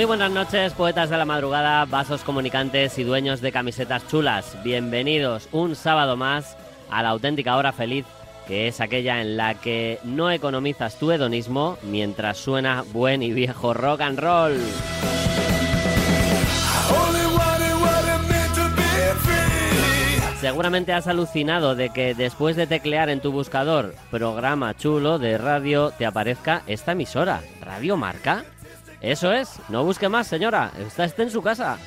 Muy buenas noches, poetas de la madrugada, vasos comunicantes y dueños de camisetas chulas. Bienvenidos un sábado más a la auténtica hora feliz, que es aquella en la que no economizas tu hedonismo mientras suena buen y viejo rock and roll. Seguramente has alucinado de que después de teclear en tu buscador programa chulo de radio te aparezca esta emisora, Radio Marca. Eso es, no busque más, señora. Está este en su casa.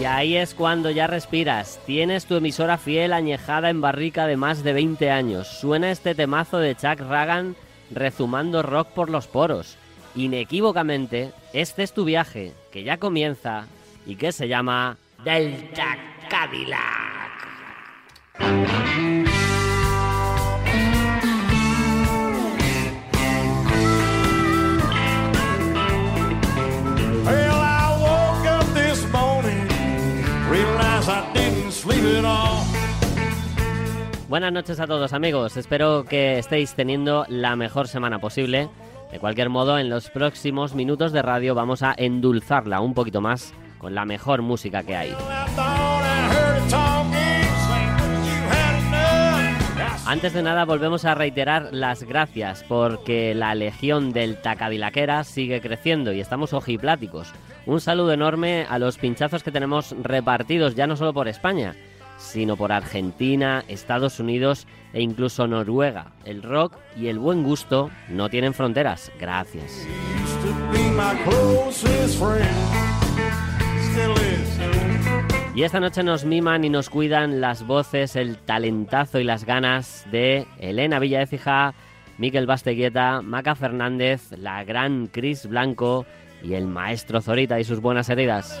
Y ahí es cuando ya respiras. Tienes tu emisora fiel añejada en barrica de más de 20 años. Suena este temazo de Chuck Ragan rezumando rock por los poros inequívocamente, este es tu viaje, que ya comienza y que se llama Delta Cadillac. Buenas noches a todos amigos, espero que estéis teniendo la mejor semana posible de cualquier modo, en los próximos minutos de radio vamos a endulzarla un poquito más con la mejor música que hay. Antes de nada volvemos a reiterar las gracias porque la legión del Tacadilaquera sigue creciendo y estamos ojipláticos. Un saludo enorme a los pinchazos que tenemos repartidos ya no solo por España, sino por Argentina, Estados Unidos e incluso Noruega. El rock y el buen gusto no tienen fronteras. Gracias. Y esta noche nos miman y nos cuidan las voces, el talentazo y las ganas de Elena Villaecija, Miquel Basteguieta, Maca Fernández, la gran Cris Blanco y el maestro Zorita y sus buenas heridas.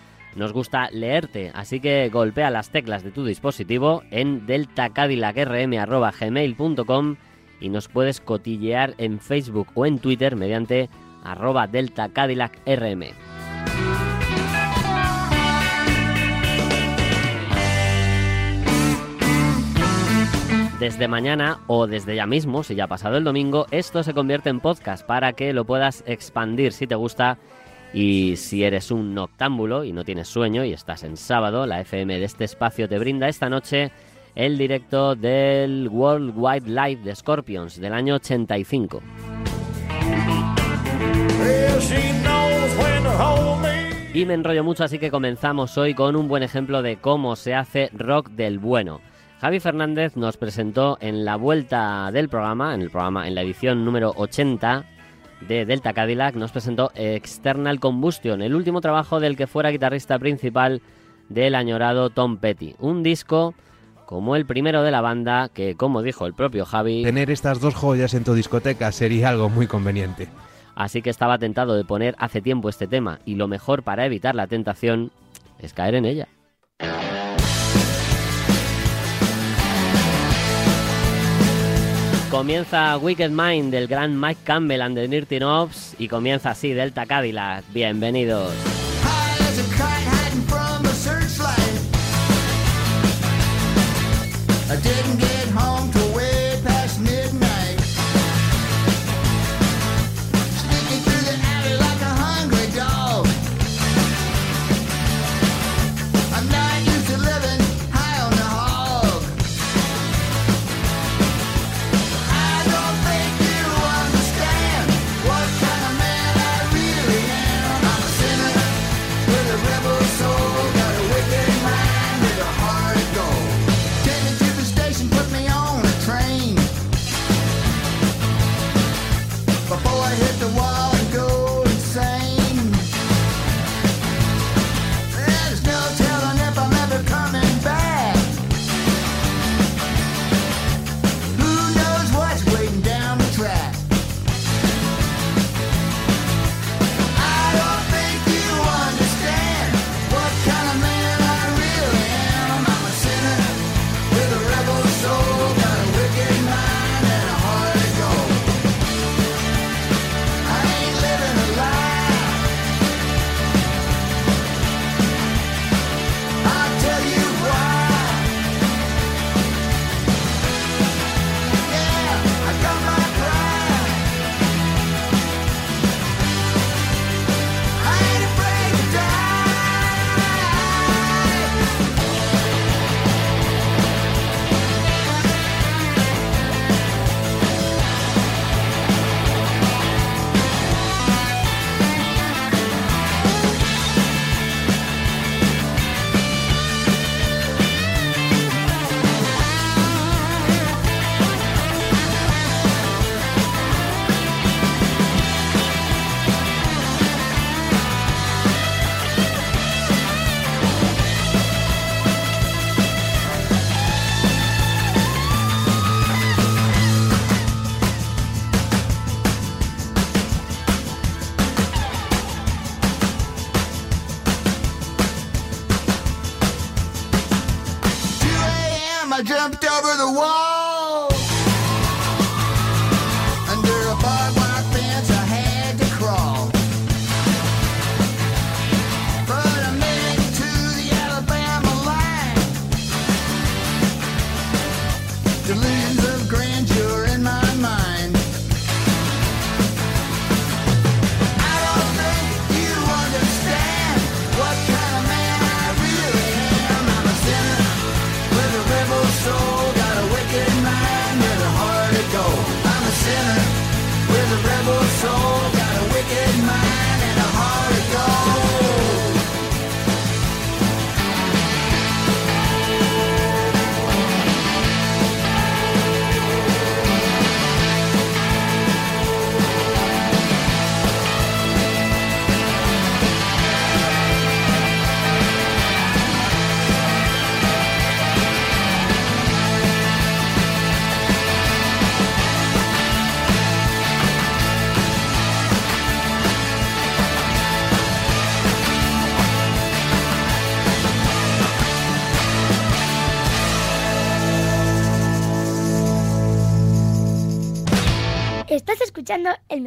Nos gusta leerte, así que golpea las teclas de tu dispositivo en deltacadillacrm.gmail.com y nos puedes cotillear en Facebook o en Twitter mediante arroba deltacadillacrm. Desde mañana o desde ya mismo, si ya ha pasado el domingo, esto se convierte en podcast para que lo puedas expandir si te gusta y si eres un noctámbulo y no tienes sueño y estás en sábado, la FM de este espacio te brinda esta noche el directo del World Wide Live de Scorpions del año 85. Y me enrollo mucho, así que comenzamos hoy con un buen ejemplo de cómo se hace rock del bueno. Javi Fernández nos presentó en la vuelta del programa, en el programa, en la edición número 80, de Delta Cadillac nos presentó External Combustion, el último trabajo del que fuera guitarrista principal del añorado Tom Petty. Un disco como el primero de la banda que, como dijo el propio Javi... Tener estas dos joyas en tu discoteca sería algo muy conveniente. Así que estaba tentado de poner hace tiempo este tema y lo mejor para evitar la tentación es caer en ella. Comienza Wicked Mind del gran Mike Campbell and the Dirty Knobs y comienza así Delta Cadillac. Bienvenidos.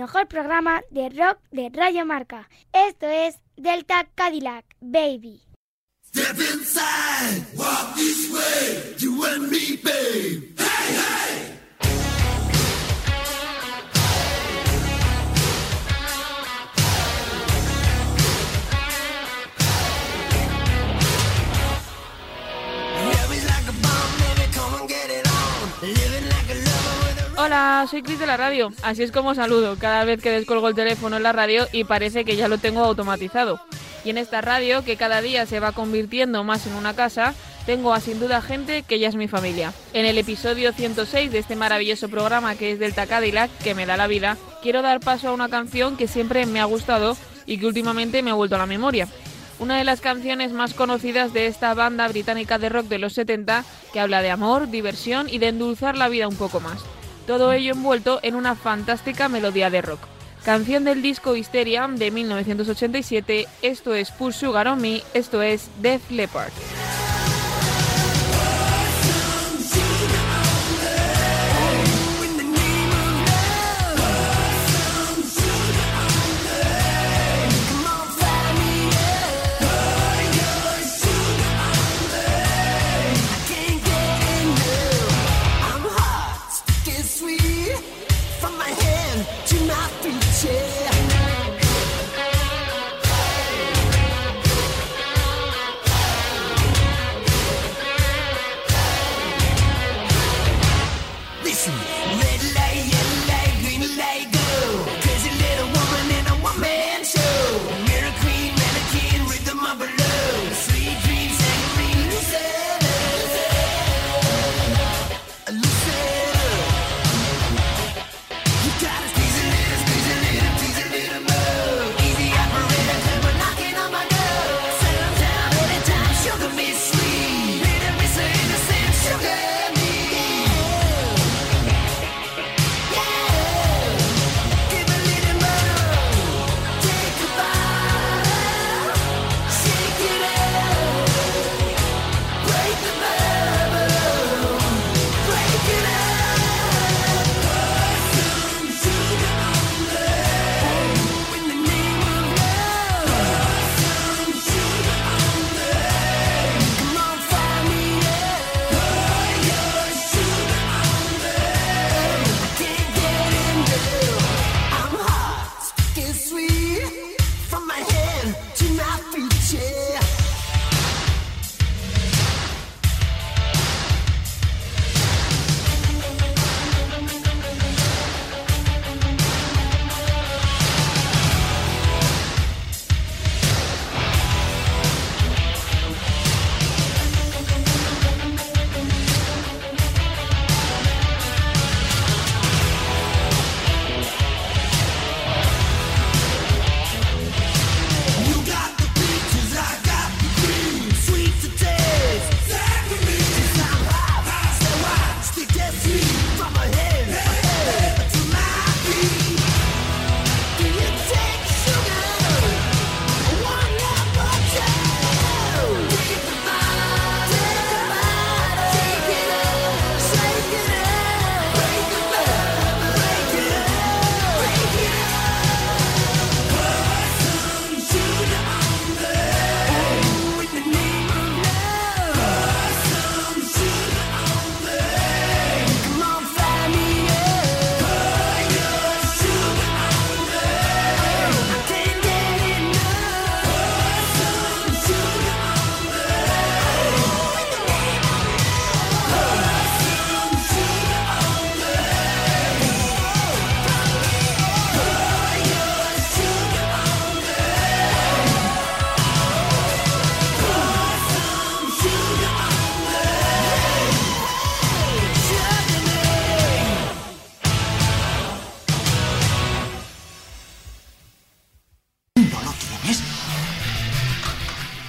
Mejor programa de rock de Radio Marca. Esto es Delta Cadillac, baby. Step inside, walk this way, you and me, babe. Hey, hey! Hola, soy Cris de la radio. Así es como saludo cada vez que descolgo el teléfono en la radio y parece que ya lo tengo automatizado. Y en esta radio, que cada día se va convirtiendo más en una casa, tengo a sin duda gente que ya es mi familia. En el episodio 106 de este maravilloso programa que es Delta Cadillac, que me da la vida, quiero dar paso a una canción que siempre me ha gustado y que últimamente me ha vuelto a la memoria. Una de las canciones más conocidas de esta banda británica de rock de los 70 que habla de amor, diversión y de endulzar la vida un poco más. Todo ello envuelto en una fantástica melodía de rock. Canción del disco Hysteria de 1987. Esto es Push Sugar on Me. Esto es Def Leppard. Red light,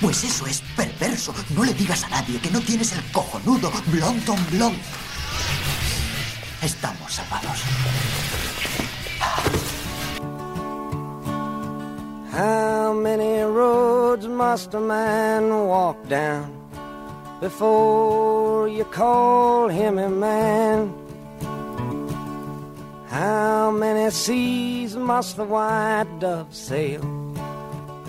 Pues eso es perverso. No le digas a nadie que no tienes el cojonudo Blond on Blond. Estamos salvados. How many roads must a man walk down before you call him a man? How many seas must the white dove sail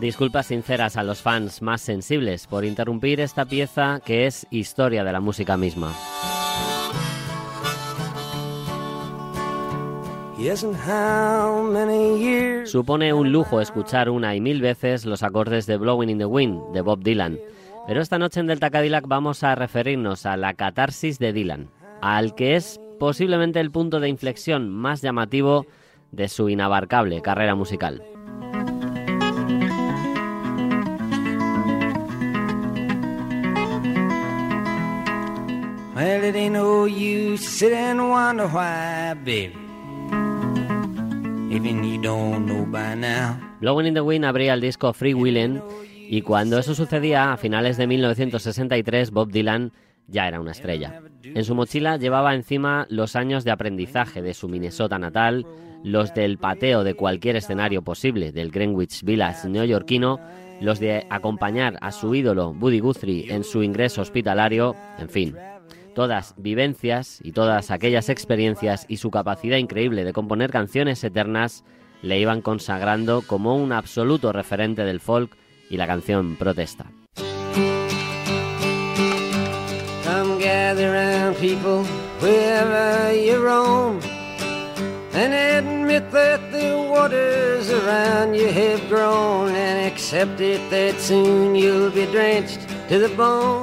Disculpas sinceras a los fans más sensibles por interrumpir esta pieza que es historia de la música misma. Supone un lujo escuchar una y mil veces los acordes de Blowing in the Wind de Bob Dylan. Pero esta noche en Delta Cadillac vamos a referirnos a la catarsis de Dylan, al que es posiblemente el punto de inflexión más llamativo de su inabarcable carrera musical. By now. Blowing in the Wind abría el disco Free Willin' y cuando eso sucedía, a finales de 1963, Bob Dylan ya era una estrella. En su mochila llevaba encima los años de aprendizaje de su Minnesota natal, los del pateo de cualquier escenario posible del Greenwich Village neoyorquino, los de acompañar a su ídolo Buddy Guthrie en su ingreso hospitalario, en fin. Todas vivencias y todas aquellas experiencias y su capacidad increíble de componer canciones eternas le iban consagrando como un absoluto referente del folk y la canción protesta. And admit that the waters around you have grown and accept it that soon you'll be drenched.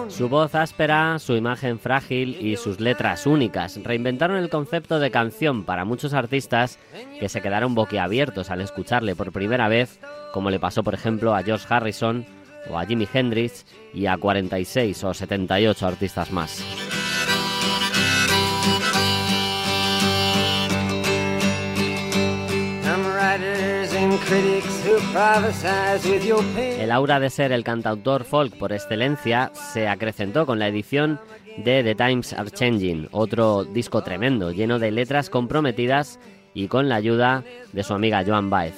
Su voz áspera, su imagen frágil y sus letras únicas reinventaron el concepto de canción para muchos artistas que se quedaron boquiabiertos al escucharle por primera vez, como le pasó por ejemplo a George Harrison o a Jimi Hendrix y a 46 o 78 artistas más. El aura de ser el cantautor folk por excelencia se acrecentó con la edición de The Times Are Changing, otro disco tremendo, lleno de letras comprometidas y con la ayuda de su amiga Joan Baez.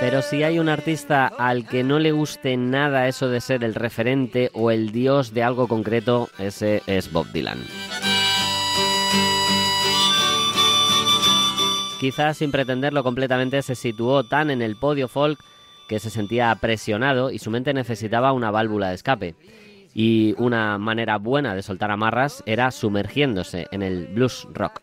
Pero si hay un artista al que no le guste nada eso de ser el referente o el dios de algo concreto, ese es Bob Dylan. Quizás sin pretenderlo completamente se situó tan en el podio folk que se sentía presionado y su mente necesitaba una válvula de escape. Y una manera buena de soltar amarras era sumergiéndose en el blues rock.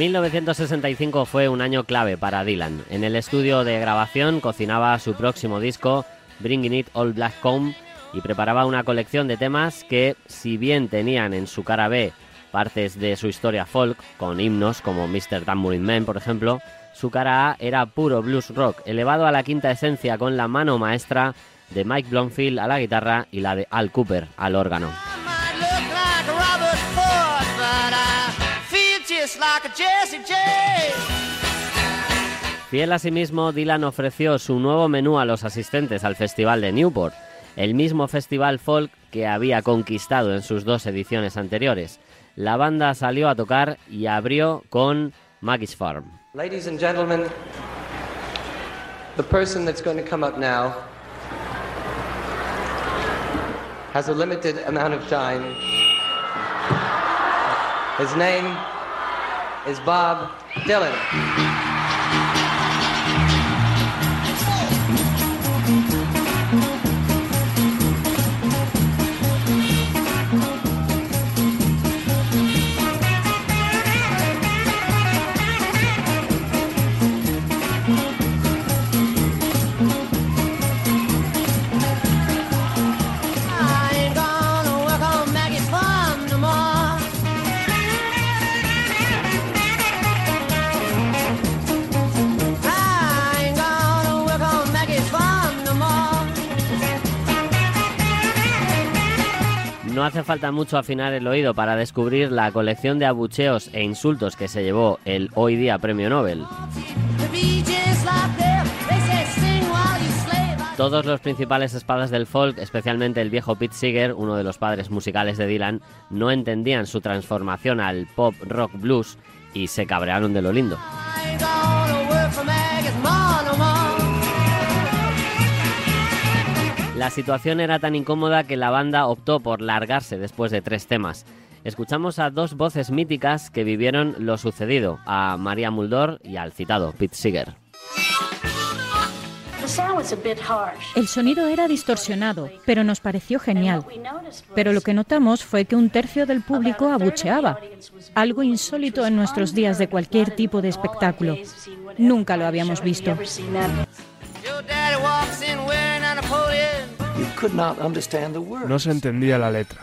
1965 fue un año clave para Dylan. En el estudio de grabación cocinaba su próximo disco, Bringing It All Black Home, y preparaba una colección de temas que, si bien tenían en su cara B partes de su historia folk, con himnos como Mr. Tambourine Man, por ejemplo, su cara A era puro blues rock, elevado a la quinta esencia con la mano maestra de Mike Blomfield a la guitarra y la de Al Cooper al órgano. Fiel a sí mismo, Dylan ofreció su nuevo menú a los asistentes al Festival de Newport, el mismo festival folk que había conquistado en sus dos ediciones anteriores. La banda salió a tocar y abrió con Maggie's Farm. Ladies and gentlemen, the person that's going to come up now has a limited amount of time. His name is Bob Dylan. Mucho afinar el oído para descubrir la colección de abucheos e insultos que se llevó el hoy día premio Nobel. Todos los principales espadas del folk, especialmente el viejo Pete Seeger, uno de los padres musicales de Dylan, no entendían su transformación al pop rock blues y se cabrearon de lo lindo. La situación era tan incómoda que la banda optó por largarse después de tres temas. escuchamos a dos voces míticas que vivieron lo sucedido, a María Muldor y al citado Pete Seeger. El sonido era distorsionado, pero nos pareció genial. Pero lo que notamos fue que un tercio del público abucheaba, algo insólito en nuestros días de cualquier tipo de espectáculo. Nunca lo habíamos visto. No se entendía la letra.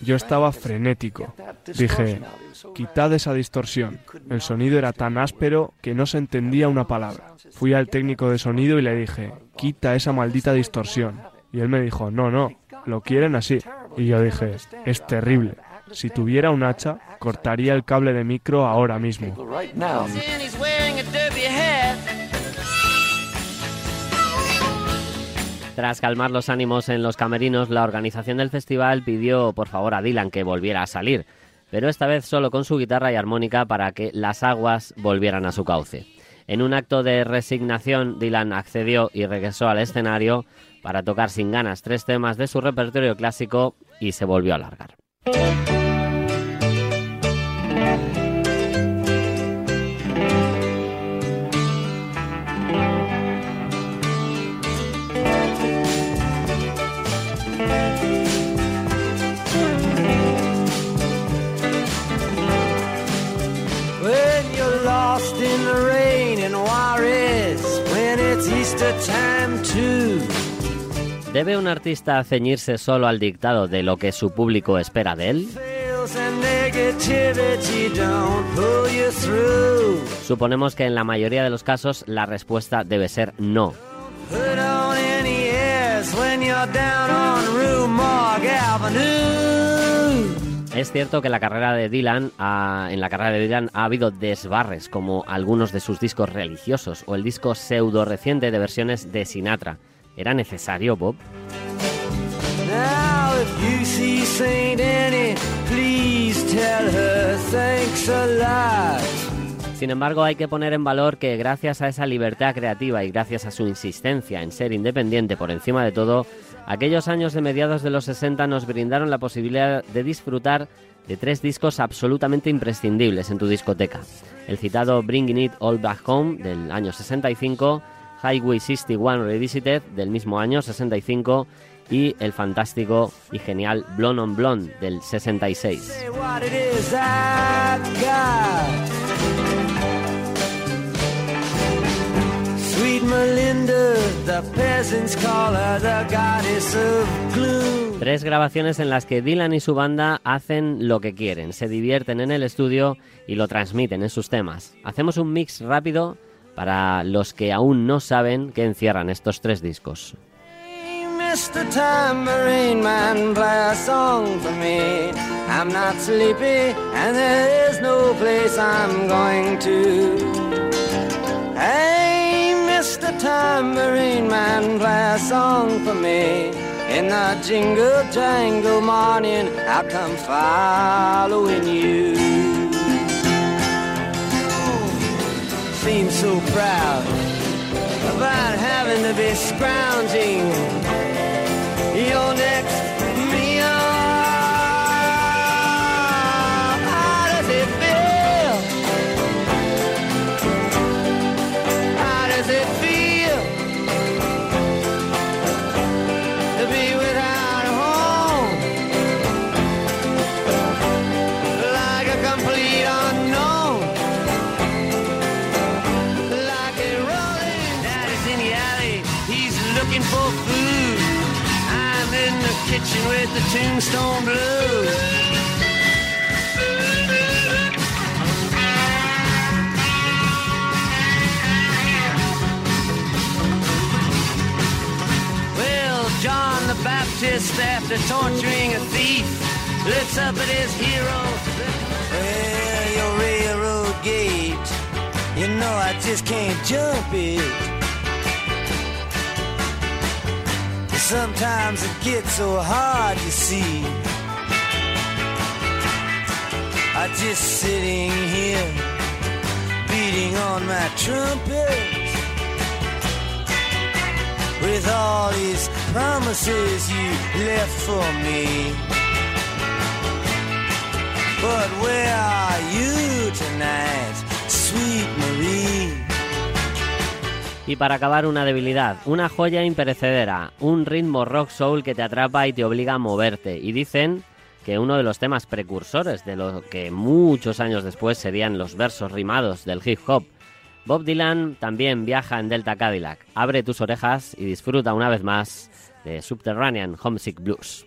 Yo estaba frenético. Dije, quitad esa distorsión. El sonido era tan áspero que no se entendía una palabra. Fui al técnico de sonido y le dije, quita esa maldita distorsión. Y él me dijo, no, no, lo quieren así. Y yo dije, es terrible. Si tuviera un hacha, cortaría el cable de micro ahora mismo. Tras calmar los ánimos en los camerinos, la organización del festival pidió por favor a Dylan que volviera a salir, pero esta vez solo con su guitarra y armónica para que las aguas volvieran a su cauce. En un acto de resignación, Dylan accedió y regresó al escenario para tocar sin ganas tres temas de su repertorio clásico y se volvió a largar. ¿Debe un artista ceñirse solo al dictado de lo que su público espera de él? Suponemos que en la mayoría de los casos la respuesta debe ser no. Es cierto que la carrera de Dylan ha- en la carrera de Dylan ha habido desbarres como algunos de sus discos religiosos o el disco pseudo reciente de versiones de Sinatra. ¿Era necesario, Bob? Now if you see Saint Annie, please tell her thanks a lot. Sin embargo, hay que poner en valor que gracias a esa libertad creativa y gracias a su insistencia en ser independiente por encima de todo, aquellos años de mediados de los 60 nos brindaron la posibilidad de disfrutar de tres discos absolutamente imprescindibles en tu discoteca. El citado Bringing It All Back Home del año 65, Highway 61 Revisited del mismo año 65 y el fantástico y genial Blonde on Blonde del 66. Tres grabaciones en las que Dylan y su banda hacen lo que quieren, se divierten en el estudio y lo transmiten en sus temas. Hacemos un mix rápido para los que aún no saben qué encierran estos tres discos. Hey, Mr. Tambourine Man, play a song for me. I'm not sleepy, and there is no place I'm going to. Hey, Mr. Tambourine Man, play a song for me. In the jingle jangle morning, I'll come following you. Seem so proud about having to be scrounging your next looking for food. I'm in the kitchen with the tombstone blues. Well, John the Baptist, after torturing a thief, looks up at his hero. Well, your railroad gate, you know I just can't jump it. Sometimes it gets so hard, you see. I just sitting here, beating on my trumpet with all these promises you left for me. But where are you tonight, sweet Marie? Y para acabar una debilidad, una joya imperecedera, un ritmo rock soul que te atrapa y te obliga a moverte. Y dicen que uno de los temas precursores de lo que muchos años después serían los versos rimados del hip hop. Bob Dylan también viaja en Delta Cadillac. Abre tus orejas y disfruta una vez más de Subterranean Homesick Blues.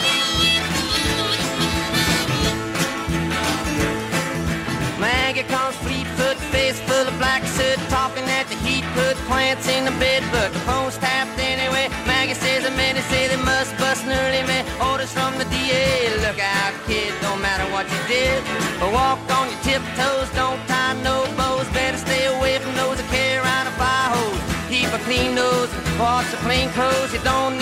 Comes fleet-foot, face full of black soot, talking at the heat, put plants in the bed, but the phone's tapped anyway. Maggie says the men say they must bust an early man. Orders from the DA, look out, kid, don't matter what you did. Walk on your tiptoes, don't tie no bows, better stay away from those that carry around a fire hose. Keep a clean nose, wash the plain clothes. You don't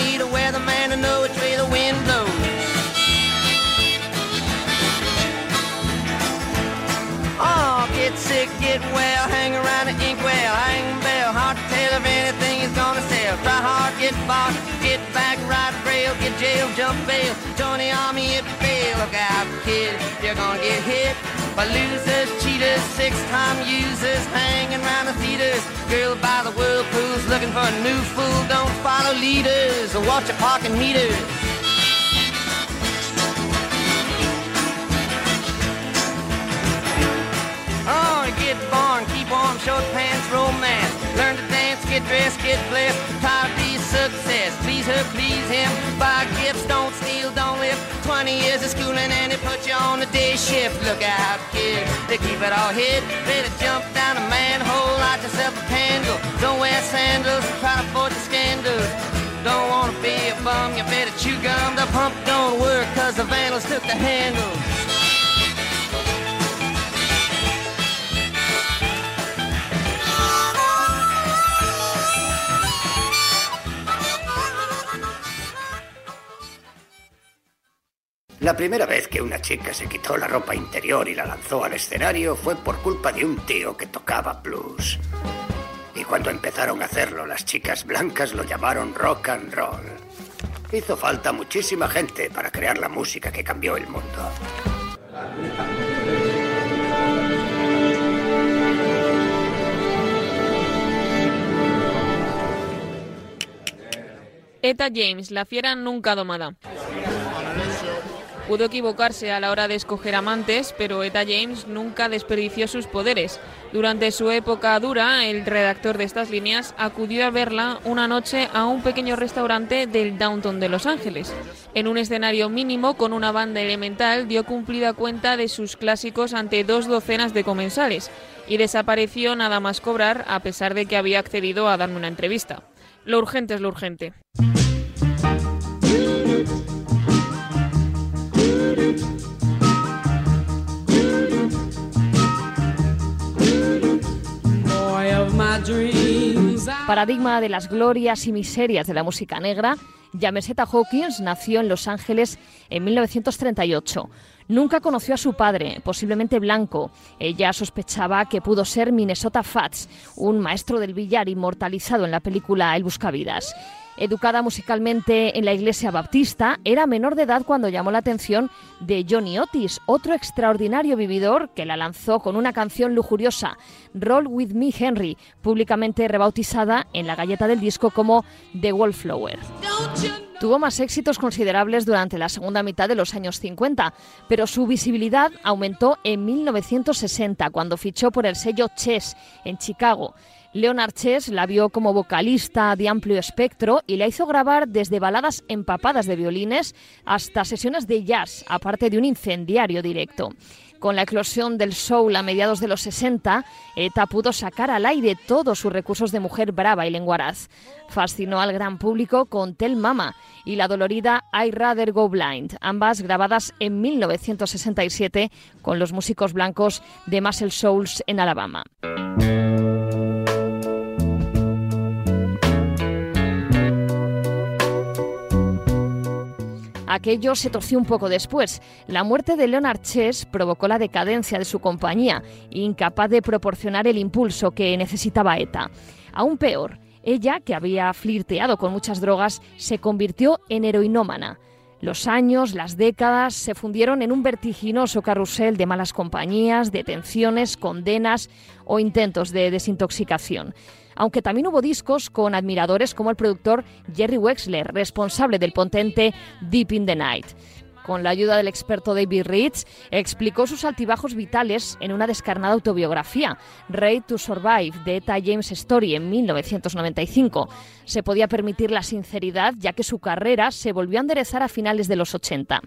jump bail, join the army if you fail. Look out, kid, you're gonna get hit by losers, cheaters, six-time users, hanging around the theaters. Girl by the whirlpools, looking for a new fool. Don't follow leaders or watch your parking meters. Oh, get born, keep warm, short pants, romance. Learn to dance, get dressed, get blessed. Be success. Please her, please him. Buy gifts, don't steal, don't live. 20 years of schooling and they put you on the day shift. Look out, kid, they keep it all hid. Better jump down a manhole, light yourself a candle. Don't wear sandals, try to avoid the scandals. Don't wanna be a bum, you better chew gum. The pump don't work cause the vandals took the handle. La primera vez que una chica se quitó la ropa interior y la lanzó al escenario fue por culpa de un tío que tocaba blues. Y cuando empezaron a hacerlo, las chicas blancas lo llamaron rock and roll. Hizo falta muchísima gente para crear la música que cambió el mundo. Eta James, la fiera nunca domada. Pudo equivocarse a la hora de escoger amantes, pero Eta James nunca desperdició sus poderes. Durante su época dura, el redactor de estas líneas acudió a verla una noche a un pequeño restaurante del downtown de Los Ángeles. En un escenario mínimo con una banda elemental dio cumplida cuenta de sus clásicos ante dos docenas de comensales y desapareció nada más cobrar a pesar de que había accedido a darme una entrevista. Lo urgente es lo urgente. Paradigma de las glorias y miserias de la música negra, Yameseta Hawkins nació en Los Ángeles en 1938. Nunca conoció a su padre, posiblemente blanco. Ella sospechaba que pudo ser Minnesota Fats, un maestro del billar inmortalizado en la película El Buscavidas. Educada musicalmente en la iglesia baptista, era menor de edad cuando llamó la atención de Johnny Otis, otro extraordinario vividor que la lanzó con una canción lujuriosa, Roll With Me Henry, públicamente rebautizada en la galleta del disco como The Wallflower. Tuvo más éxitos considerables durante la segunda mitad de los años 50, pero su visibilidad aumentó en 1960 cuando fichó por el sello Chess en Chicago. Leonard Chess la vio como vocalista de amplio espectro y la hizo grabar desde baladas empapadas de violines hasta sesiones de jazz, aparte de un incendiario directo. Con la eclosión del soul a mediados de los 60, ETA pudo sacar al aire todos sus recursos de mujer brava y lenguaraz. Fascinó al gran público con Tell Mama y la dolorida I Rather Go Blind, ambas grabadas en 1967 con los músicos blancos de Muscle Souls en Alabama. Aquello se torció un poco después. La muerte de Leonard Chess provocó la decadencia de su compañía, incapaz de proporcionar el impulso que necesitaba ETA. Aún peor, ella, que había flirteado con muchas drogas, se convirtió en heroinómana. Los años, las décadas se fundieron en un vertiginoso carrusel de malas compañías, detenciones, condenas o intentos de desintoxicación. Aunque también hubo discos con admiradores como el productor Jerry Wexler, responsable del potente Deep in the Night. Con la ayuda del experto David Ritz, explicó sus altibajos vitales en una descarnada autobiografía, Raid to Survive, de Eta James Story, en 1995. Se podía permitir la sinceridad, ya que su carrera se volvió a enderezar a finales de los 80.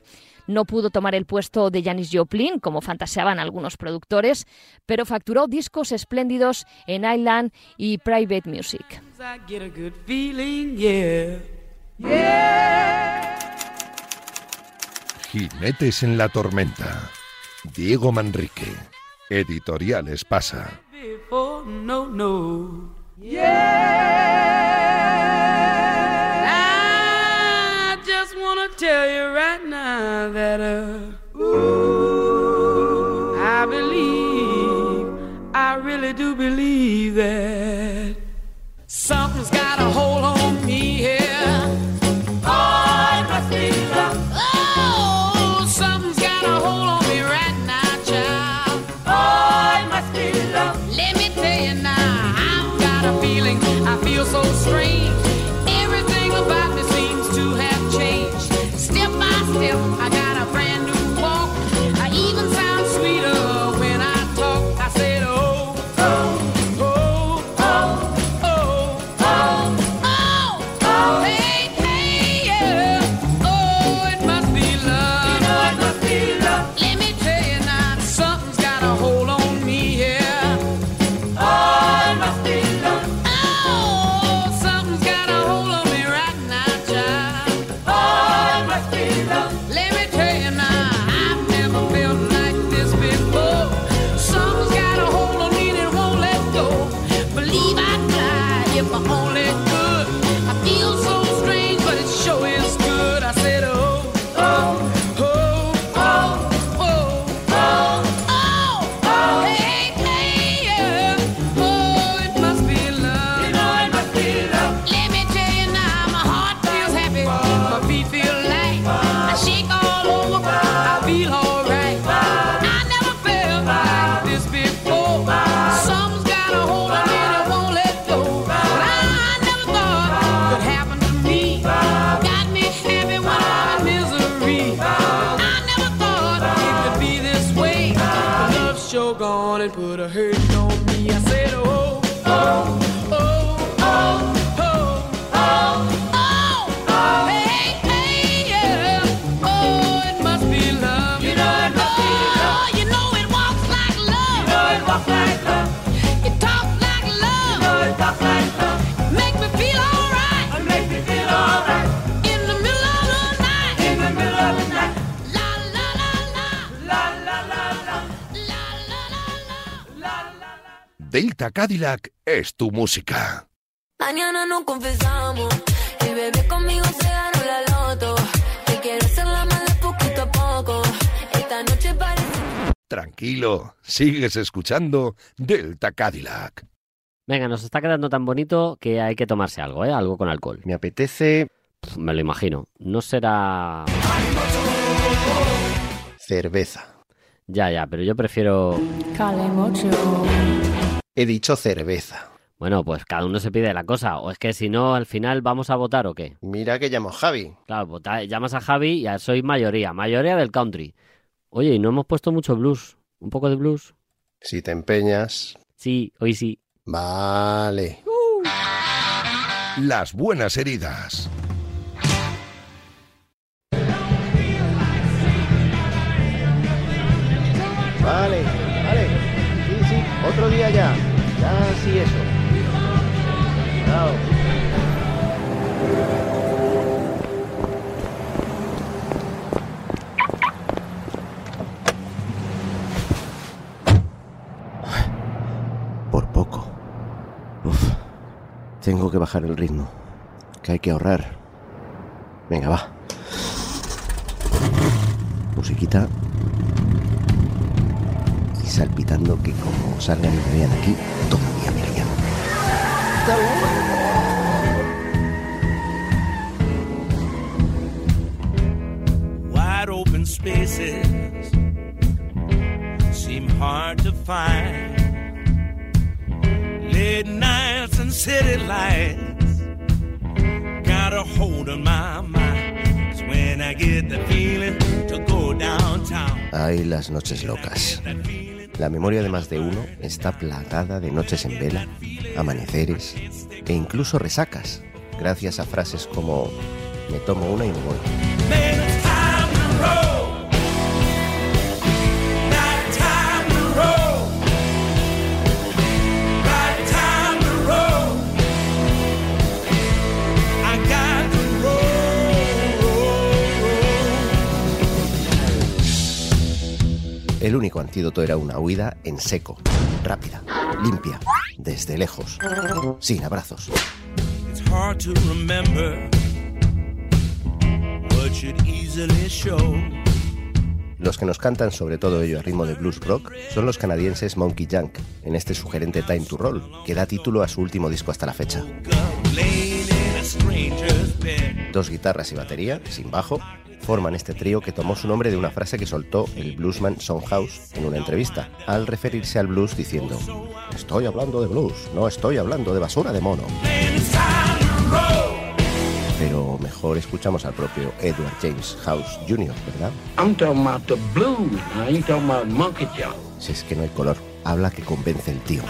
No pudo tomar el puesto de Janis Joplin, como fantaseaban algunos productores, pero facturó discos espléndidos en Island y Private Music. Jinetes en la tormenta. Diego Manrique. Editoriales Pasa. Before, no, no. Yeah. I just wanna tell you right now that, uh, I really do believe that so strange. Everything about me seems to have changed. Step by step, Delta Cadillac es tu música. Mañana nos confesamos y bebé conmigo se ganó la loto. Te quiero hacer la mala poquito a poco. Esta noche parece. Tranquilo, sigues escuchando Delta Cadillac. Venga, nos está quedando tan bonito que hay que tomarse algo, ¿eh? Algo con alcohol. Me apetece Me lo imagino. No será... cerveza. Ya, ya, pero yo prefiero... He dicho cerveza. Bueno, pues cada uno se pide la cosa. O es que si no, al final vamos a votar o qué. Mira que llamo a Javi. Claro, vota- llamas a Javi y ya soy mayoría. Mayoría del country. Oye, y no hemos puesto mucho blues. ¿Un poco de blues? Si te empeñas. Sí, hoy sí. Vale. Las buenas heridas. Vale, vale. Otro día ya. Ya sí eso. Por poco. Uf. Tengo que bajar el ritmo. Que hay que ahorrar. Venga, va. Musiquita. Salpitando que como salgan y me vean aquí, todavía me lían. Wide open spaces seem hard to find. Late nights and city lights got a hold on my mind. It's when I get the feeling to go downtown. Ay, las noches locas. La memoria de más de uno está plagada de noches en vela, amaneceres e incluso resacas, gracias a frases como me tomo una y me voy. Único antídoto era una huida en seco, rápida, limpia, desde lejos, sin abrazos. Los que nos cantan sobre todo ello a ritmo de blues rock son los canadienses Monkey Junk, en este sugerente Time to Roll, que da título a su último disco hasta la fecha. Dos guitarras y batería, sin bajo, forman este trío que tomó su nombre de una frase que soltó el bluesman House en una entrevista, al referirse al blues diciendo, estoy hablando de blues, no estoy hablando de basura de mono. Pero mejor escuchamos al propio Edward James House Jr., ¿verdad? I'm talking about the blues. I ain't talking about monkey jump. Si es que no hay color, habla que convence el tío.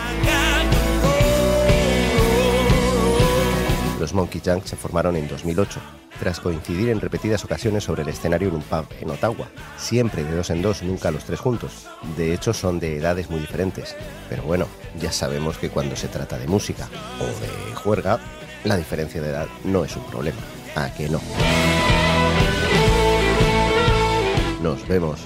Los Monkey Junk se formaron en 2008, tras coincidir en repetidas ocasiones sobre el escenario en un pub en Ottawa, siempre de dos en dos, nunca los tres juntos. De hecho, son de edades muy diferentes, pero bueno, ya sabemos que cuando se trata de música o de juerga, la diferencia de edad no es un problema. ¿A que no? Nos vemos.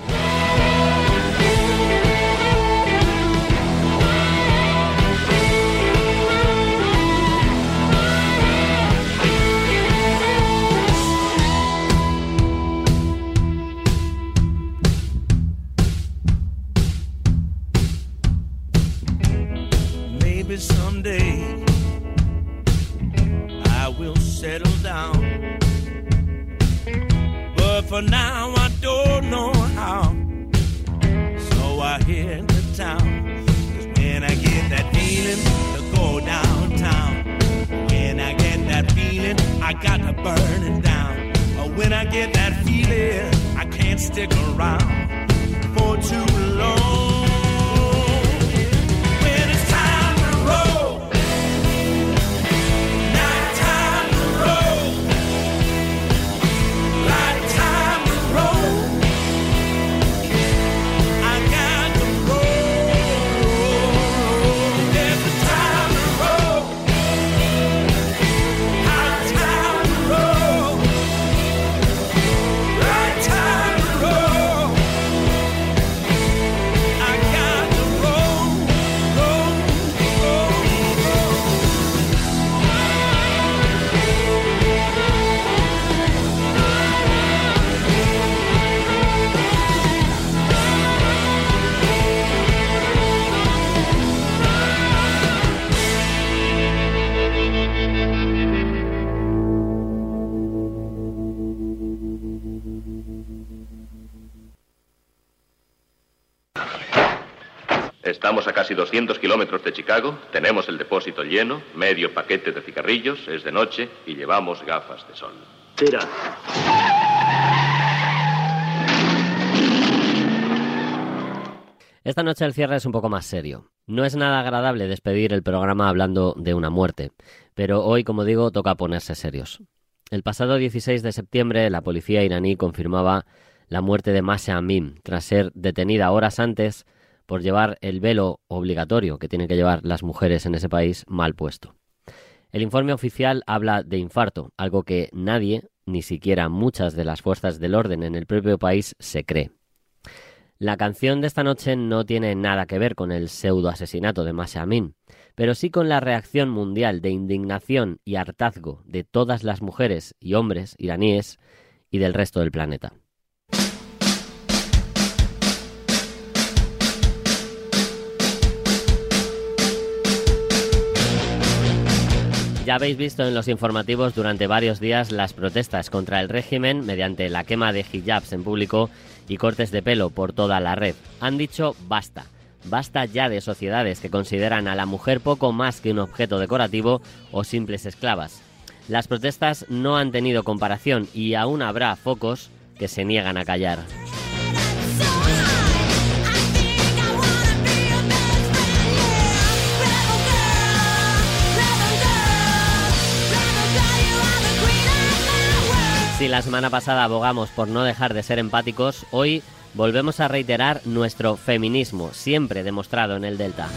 Casi 200 kilómetros de Chicago, tenemos el depósito lleno, medio paquete de cigarrillos, es de noche y llevamos gafas de sol. Tira. Esta noche el cierre es un poco más serio. No es nada agradable despedir el programa hablando de una muerte, pero hoy, como digo, toca ponerse serios. El pasado 16 de septiembre, la policía iraní confirmaba la muerte de Masha Amim tras ser detenida horas antes por llevar el velo obligatorio que tienen que llevar las mujeres en ese país mal puesto. El informe oficial habla de infarto, algo que nadie, ni siquiera muchas de las fuerzas del orden en el propio país, se cree. La canción de esta noche no tiene nada que ver con el pseudo asesinato de Masha pero sí con la reacción mundial de indignación y hartazgo de todas las mujeres y hombres iraníes y del resto del planeta. Ya habéis visto en los informativos durante varios días las protestas contra el régimen mediante la quema de hijabs en público y cortes de pelo por toda la red. Han dicho basta. Basta ya de sociedades que consideran a la mujer poco más que un objeto decorativo o simples esclavas. Las protestas no han tenido comparación y aún habrá focos que se niegan a callar. Si la semana pasada abogamos por no dejar de ser empáticos, hoy volvemos a reiterar nuestro feminismo, siempre demostrado en el Delta.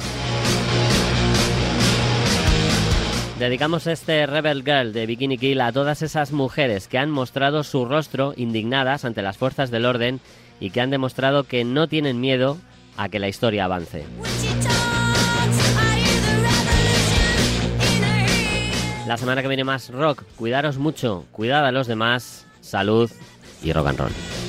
Dedicamos este Rebel Girl de Bikini Kill a todas esas mujeres que han mostrado su rostro indignadas ante las fuerzas del orden y que han demostrado que no tienen miedo a que la historia avance. La semana que viene más rock. Cuidaros mucho, cuidad a los demás, salud y rock and roll.